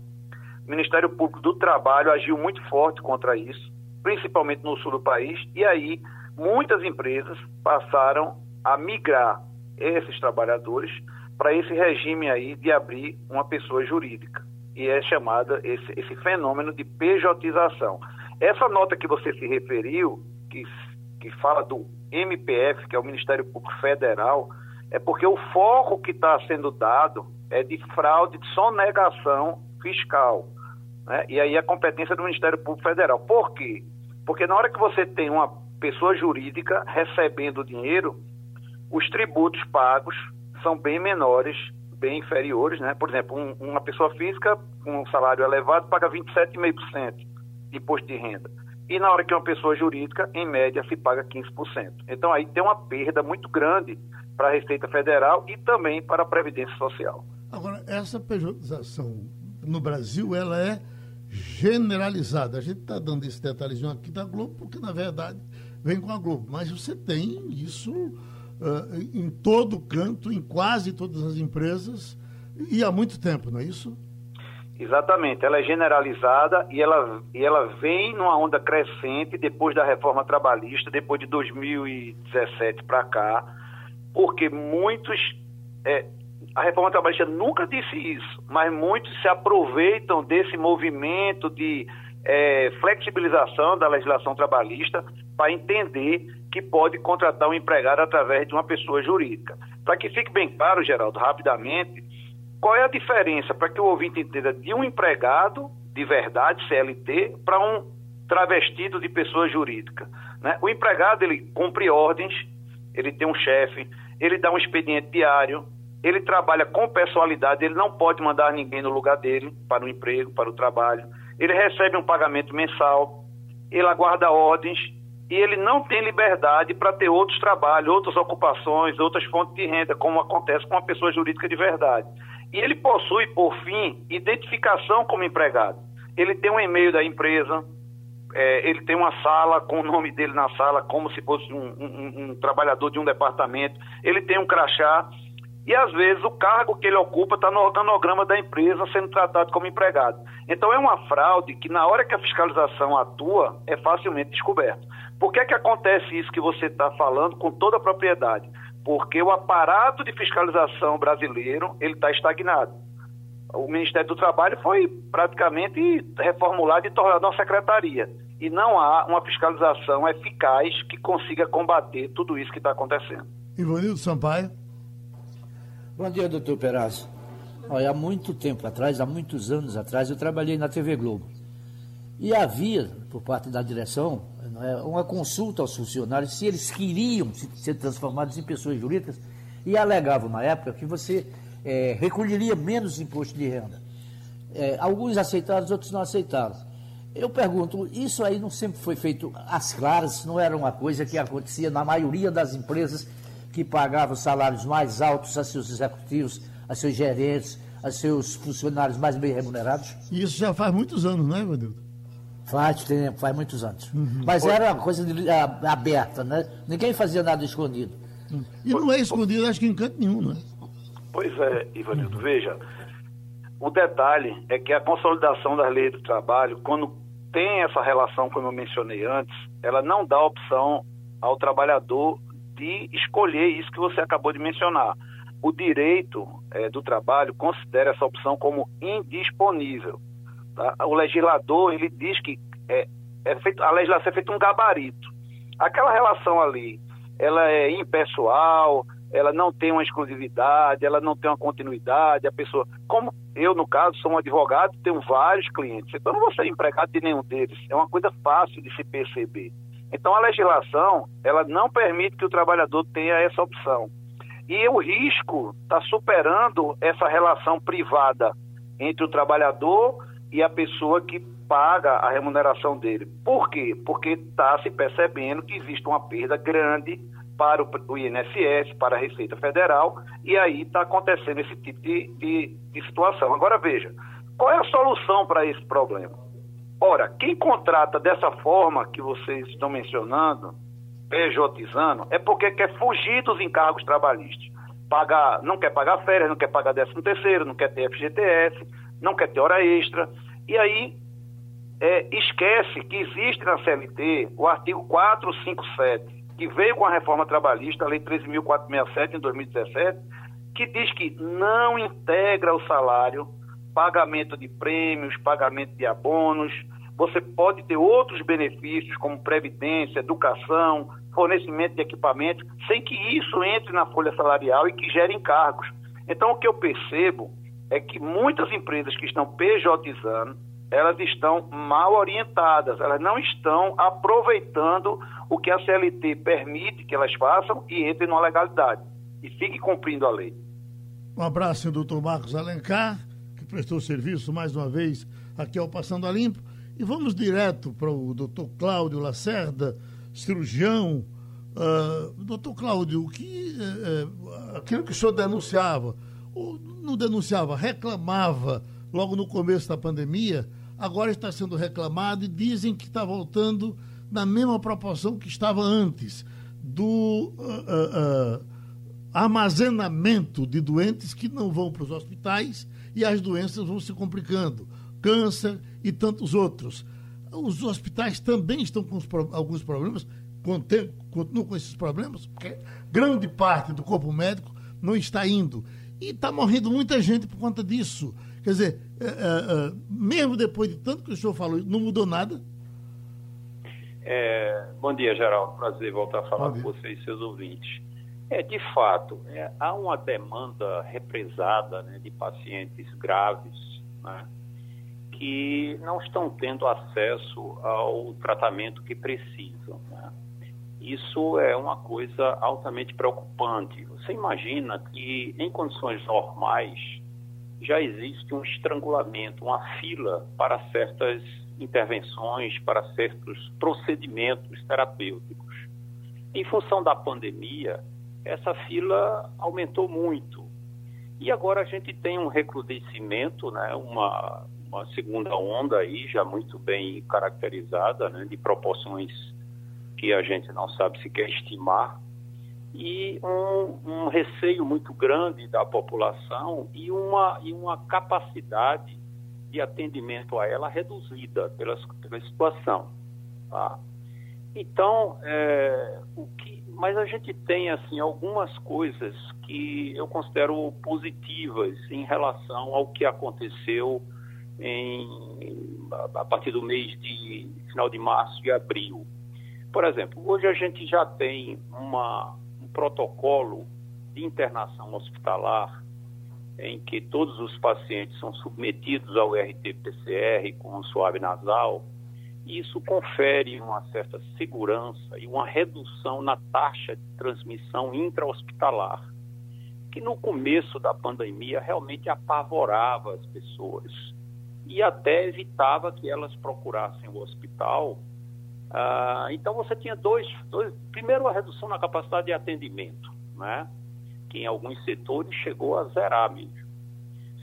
O Ministério Público do Trabalho agiu muito forte contra isso, principalmente no sul do país, e aí muitas empresas passaram a migrar esses trabalhadores para esse regime aí de abrir uma pessoa jurídica. E é chamada esse, esse fenômeno de pejotização. Essa nota que você se referiu, que, que fala do MPF, que é o Ministério Público Federal, é porque o foco que está sendo dado é de fraude, de sonegação fiscal. Né? E aí a competência do Ministério Público Federal. Por quê? Porque na hora que você tem uma pessoa jurídica recebendo dinheiro, os tributos pagos são bem menores, bem inferiores. Né? Por exemplo, um, uma pessoa física com um salário elevado paga 27,5% de imposto de renda e na hora que uma pessoa jurídica, em média, se paga 15%. Então aí tem uma perda muito grande para a Receita Federal e também para a Previdência Social. Agora, essa pejotização no Brasil, ela é generalizada. A gente está dando esse detalhezinho aqui da Globo, porque na verdade vem com a Globo. Mas você tem isso uh, em todo canto, em quase todas as empresas, e há muito tempo, não é isso? Exatamente, ela é generalizada e ela, e ela vem numa onda crescente depois da reforma trabalhista, depois de 2017 para cá, porque muitos. É, a reforma trabalhista nunca disse isso, mas muitos se aproveitam desse movimento de é, flexibilização da legislação trabalhista para entender que pode contratar um empregado através de uma pessoa jurídica. Para que fique bem claro, Geraldo, rapidamente, qual é a diferença para que o ouvinte entenda de um empregado de verdade, CLT, para um travestido de pessoa jurídica? Né? O empregado, ele cumpre ordens, ele tem um chefe, ele dá um expediente diário, ele trabalha com pessoalidade, ele não pode mandar ninguém no lugar dele para o emprego, para o trabalho. Ele recebe um pagamento mensal, ele aguarda ordens e ele não tem liberdade para ter outros trabalhos, outras ocupações, outras fontes de renda, como acontece com uma pessoa jurídica de verdade. E ele possui, por fim, identificação como empregado. Ele tem um e-mail da empresa, é, ele tem uma sala com o nome dele na sala, como se fosse um, um, um trabalhador de um departamento, ele tem um crachá, e às vezes o cargo que ele ocupa está no organograma da empresa sendo tratado como empregado. Então é uma fraude que na hora que a fiscalização atua é facilmente descoberto. Por que, é que acontece isso que você está falando com toda a propriedade? Porque o aparato de fiscalização brasileiro ele está estagnado. O Ministério do Trabalho foi praticamente reformulado e tornado uma secretaria. E não há uma fiscalização eficaz que consiga combater tudo isso que está acontecendo. Ivanildo Sampaio. Bom dia, doutor Perazzo. Olha, há muito tempo atrás, há muitos anos atrás, eu trabalhei na TV Globo. E havia, por parte da direção, é, uma consulta aos funcionários se eles queriam ser transformados em pessoas jurídicas e alegavam na época que você é, recolheria menos imposto de renda. É, alguns aceitaram, outros não aceitaram. Eu pergunto, isso aí não sempre foi feito às claras, não era uma coisa que acontecia na maioria das empresas que pagavam salários mais altos a seus executivos, a seus gerentes, a seus funcionários mais bem remunerados? Isso já faz muitos anos, não é, Vadildo? Faz tempo, faz muitos anos. Uhum. Mas era uma coisa de, a, aberta, né? Ninguém fazia nada escondido. Uhum. E não é escondido, acho que em canto nenhum, né? Pois é, Ivanildo. Veja, o detalhe é que a consolidação das leis do trabalho, quando tem essa relação, como eu mencionei antes, ela não dá opção ao trabalhador de escolher isso que você acabou de mencionar. O direito é, do trabalho considera essa opção como indisponível. Tá? O legislador ele diz que é, é feito, a legislação é feita um gabarito. Aquela relação ali, ela é impessoal, ela não tem uma exclusividade, ela não tem uma continuidade. A pessoa, como eu no caso sou um advogado, tenho vários clientes, então não vou ser empregado de nenhum deles. É uma coisa fácil de se perceber. Então a legislação ela não permite que o trabalhador tenha essa opção. E o risco está superando essa relação privada entre o trabalhador e a pessoa que paga a remuneração dele. Por quê? Porque está se percebendo que existe uma perda grande para o INSS, para a Receita Federal, e aí está acontecendo esse tipo de, de, de situação. Agora veja, qual é a solução para esse problema? Ora, quem contrata dessa forma que vocês estão mencionando, PJizando, é porque quer fugir dos encargos trabalhistas. Pagar, não quer pagar férias, não quer pagar 13 terceiro, não quer ter FGTS, não quer ter hora extra. E aí é, esquece que existe na CLT o artigo 457, que veio com a reforma trabalhista, a Lei 13.467, em 2017, que diz que não integra o salário pagamento de prêmios, pagamento de abonos, você pode ter outros benefícios, como previdência, educação, fornecimento de equipamentos, sem que isso entre na folha salarial e que gere encargos. Então, o que eu percebo é que muitas empresas que estão PJizando, elas estão mal orientadas, elas não estão aproveitando o que a CLT permite que elas façam e entrem na legalidade e fiquem cumprindo a lei. Um abraço, doutor Marcos Alencar, prestou serviço mais uma vez aqui ao Passando a Limpo. E vamos direto para o doutor Cláudio Lacerda, cirurgião. Uh, doutor Cláudio, que, uh, aquilo que o senhor denunciava, ou não denunciava, reclamava logo no começo da pandemia, agora está sendo reclamado e dizem que está voltando na mesma proporção que estava antes do uh, armazenamento de doentes que não vão para os hospitais e as doenças vão se complicando câncer e tantos outros. Os hospitais também estão com alguns problemas, continuam com esses problemas, porque grande parte do corpo médico não está indo. E está morrendo muita gente por conta disso. Quer dizer, é, é, é, mesmo depois de tanto que o senhor falou, não mudou nada? É, bom dia, Geraldo. Prazer voltar a falar com você e seus ouvintes. É, de fato, é, há uma demanda represada né, de pacientes graves né, que não estão tendo acesso ao tratamento que precisam. Né. Isso é uma coisa altamente preocupante. Você imagina que, em condições normais, já existe um estrangulamento, uma fila para certas intervenções, para certos procedimentos terapêuticos. Em função da pandemia, essa fila aumentou muito. E agora a gente tem um recrudescimento, né, uma, uma segunda onda aí já muito bem caracterizada, né, de proporções que a gente não sabe se quer estimar, e um, um, receio muito grande da população e uma, e uma capacidade de atendimento a ela reduzida pela, pela situação. Tá? Então, é, o que, mas a gente tem assim algumas coisas que eu considero positivas em relação ao que aconteceu em, a partir do mês de final de março e abril. Por exemplo, hoje a gente já tem uma, um protocolo de internação hospitalar em que todos os pacientes são submetidos ao RT-PCR com suave nasal, isso confere uma certa segurança e uma redução na taxa de transmissão intra-hospitalar, que no começo da pandemia realmente apavorava as pessoas e até evitava que elas procurassem o hospital. Ah, então você tinha dois, dois, primeiro a redução na capacidade de atendimento, né? que em alguns setores chegou a zerar mesmo.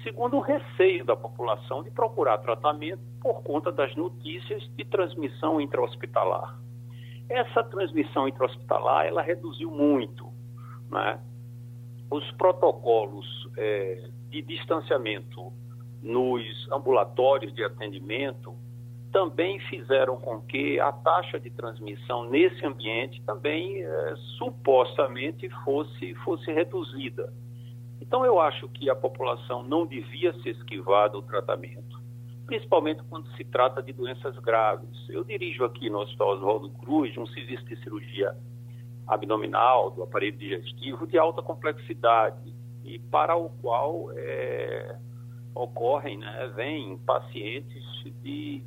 Segundo, o receio da população de procurar tratamento por conta das notícias de transmissão intra-hospitalar. Essa transmissão intra-hospitalar, ela reduziu muito, né? Os protocolos é, de distanciamento nos ambulatórios de atendimento também fizeram com que a taxa de transmissão nesse ambiente também é, supostamente fosse, fosse reduzida. Então eu acho que a população não devia se esquivar do tratamento, principalmente quando se trata de doenças graves. Eu dirijo aqui no Hospital Oswaldo Cruz um serviço de cirurgia abdominal, do aparelho digestivo, de alta complexidade, e para o qual é, ocorrem, né, vêm pacientes de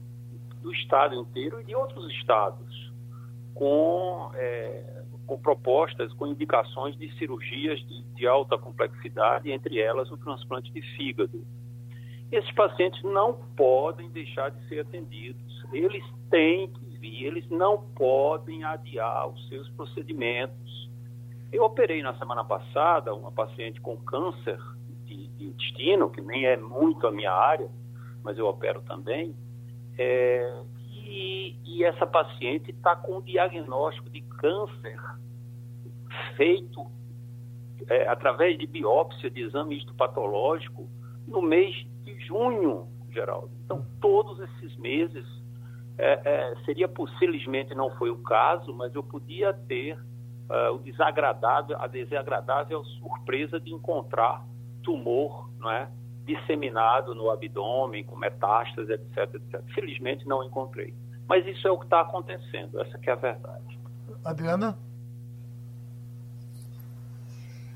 do estado inteiro e de outros estados, com, é, com propostas, com indicações de cirurgias de, de alta complexidade, entre elas o transplante de fígado. Esses pacientes não podem deixar de ser atendidos, eles têm que vir, eles não podem adiar os seus procedimentos. Eu operei na semana passada uma paciente com câncer de, de intestino, que nem é muito a minha área, mas eu opero também, é, e, e, essa paciente está com um diagnóstico de câncer feito é, através de biópsia, de exame histopatológico, no mês de junho, Geraldo. Então, todos esses meses, é, é, seria felizmente não foi o caso, mas eu podia ter é, o desagradável, a desagradável surpresa de encontrar tumor, não é? disseminado no abdômen, com metástases, etc, etc. Felizmente não encontrei. Mas isso é o que está acontecendo, essa é a verdade. Adriana?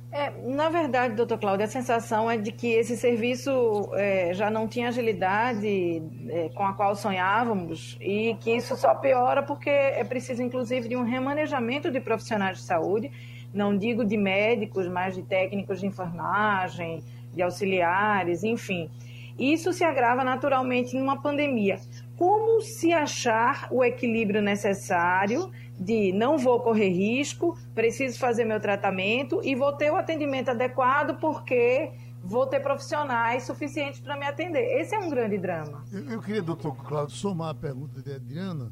É, na verdade, doutor Cláudio, a sensação é de que esse serviço é, já não tinha agilidade é, com a qual sonhávamos e que isso só piora porque é preciso, inclusive, de um remanejamento de profissionais de saúde, não digo de médicos, mas de técnicos de enfermagem, de auxiliares, enfim. Isso se agrava naturalmente numa pandemia. Como se achar o equilíbrio necessário de não vou correr risco, preciso fazer meu tratamento e vou ter o atendimento adequado porque vou ter profissionais suficientes para me atender. Esse é um grande drama. Eu, eu queria, doutor Cláudio, somar a pergunta de Adriana,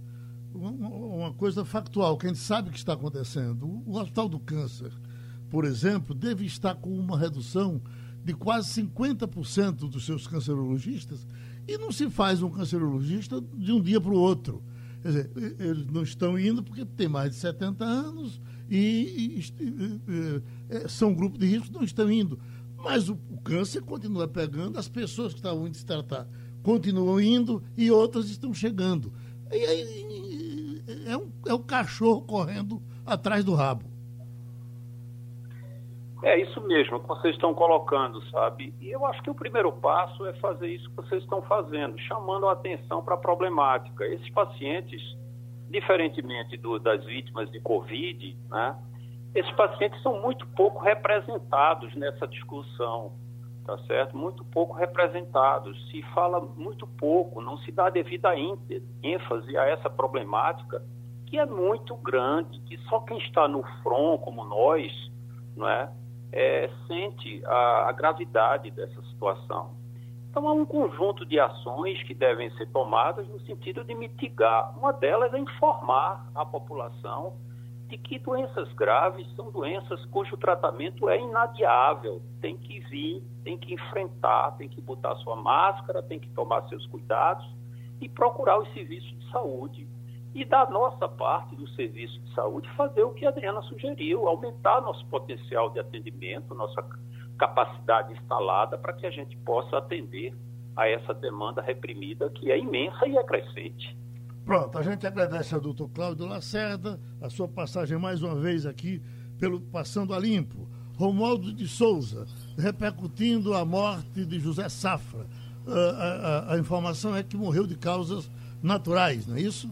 uma, uma, coisa factual, que a gente sabe que está acontecendo. O, Hospital do Câncer, por exemplo, deve estar com uma redução de quase 50% dos seus cancerologistas e não se faz um cancerologista de um dia para o outro. Quer dizer, eles não estão indo porque têm mais de 70 anos e, e, e, e são um grupo de risco, não estão indo. Mas o, o, câncer continua pegando, as pessoas que estavam indo se tratar continuam indo e outras estão chegando. E aí é um, é um cachorro correndo atrás do rabo. É isso mesmo que vocês estão colocando, sabe? E eu acho que o primeiro passo é fazer isso que vocês estão fazendo, chamando a atenção para a problemática. Esses pacientes, diferentemente do, das vítimas de Covid, né? Esses pacientes são muito pouco representados nessa discussão, tá certo? Muito pouco representados. Se fala muito pouco, não se dá devida ênfase a essa problemática que é muito grande, que só quem está no front, como nós, não é? É, sente a, a gravidade dessa situação. Então, há um conjunto de ações que devem ser tomadas no sentido de mitigar. Uma delas é informar a população de que doenças graves são doenças cujo tratamento é inadiável. Tem que vir, tem que enfrentar, tem que botar sua máscara, tem que tomar seus cuidados e procurar os serviços de saúde e da nossa parte do serviço de saúde fazer o que a Adriana sugeriu, aumentar nosso potencial de atendimento, nossa capacidade instalada para que a gente possa atender a essa demanda reprimida que é imensa e é crescente. Pronto, a gente agradece ao doutor Cláudio Lacerda, a sua passagem mais uma vez aqui pelo Passando a Limpo. Romualdo de Souza, repercutindo a morte de José Safra. Uh, a, a, a informação é que morreu de causas naturais, não é isso?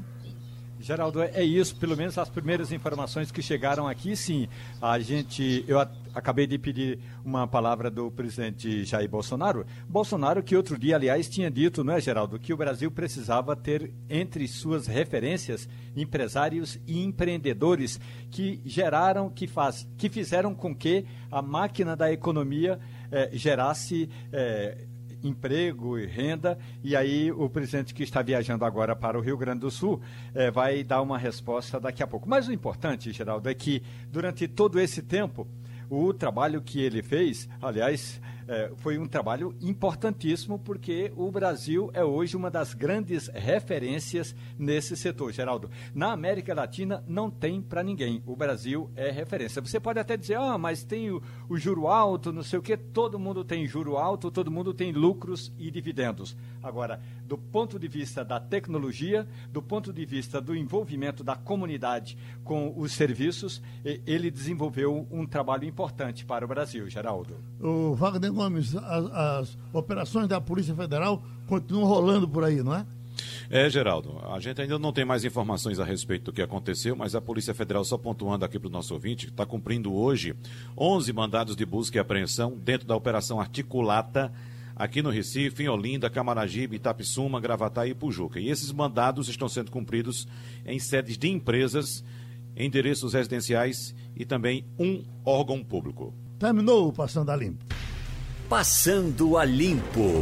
Geraldo, é isso, pelo menos as primeiras informações que chegaram aqui, sim. A gente, eu acabei de pedir uma palavra do presidente Jair Bolsonaro. Bolsonaro, que outro dia, aliás, tinha dito, não é, Geraldo, que o Brasil precisava ter entre suas referências empresários e empreendedores que geraram, que, faz, que fizeram com que a máquina da economia eh, gerasse. Eh, emprego e renda. E aí o presidente que está viajando agora para o Rio Grande do Sul eh, vai dar uma resposta daqui a pouco. Mas o importante, Geraldo, é que durante todo esse tempo o trabalho que ele fez, aliás, é, foi um trabalho importantíssimo porque o Brasil é hoje uma das grandes referências nesse setor, Geraldo. Na América Latina não tem para ninguém. O Brasil é referência. Você pode até dizer, ah, mas tem o, o juro alto, não sei o quê. Todo mundo tem juro alto, todo mundo tem lucros e dividendos. Agora, do ponto de vista da tecnologia, do ponto de vista do envolvimento da comunidade com os serviços, ele desenvolveu um trabalho importante para o Brasil, Geraldo. O Wagner Gomes, as, as operações da Polícia Federal continuam rolando por aí, não é? É, Geraldo, a gente ainda não tem mais informações a respeito do que aconteceu, mas a Polícia Federal, só pontuando aqui para o nosso ouvinte, está cumprindo hoje 11 mandados de busca e apreensão dentro da Operação Articulata aqui no Recife, em Olinda, Camaragibe, Itapissuma, Gravatá e Pujuca. E esses mandados estão sendo cumpridos em sedes de empresas, endereços residenciais e também um órgão público. Terminou o Passando a Limpo. Passando a Limpo.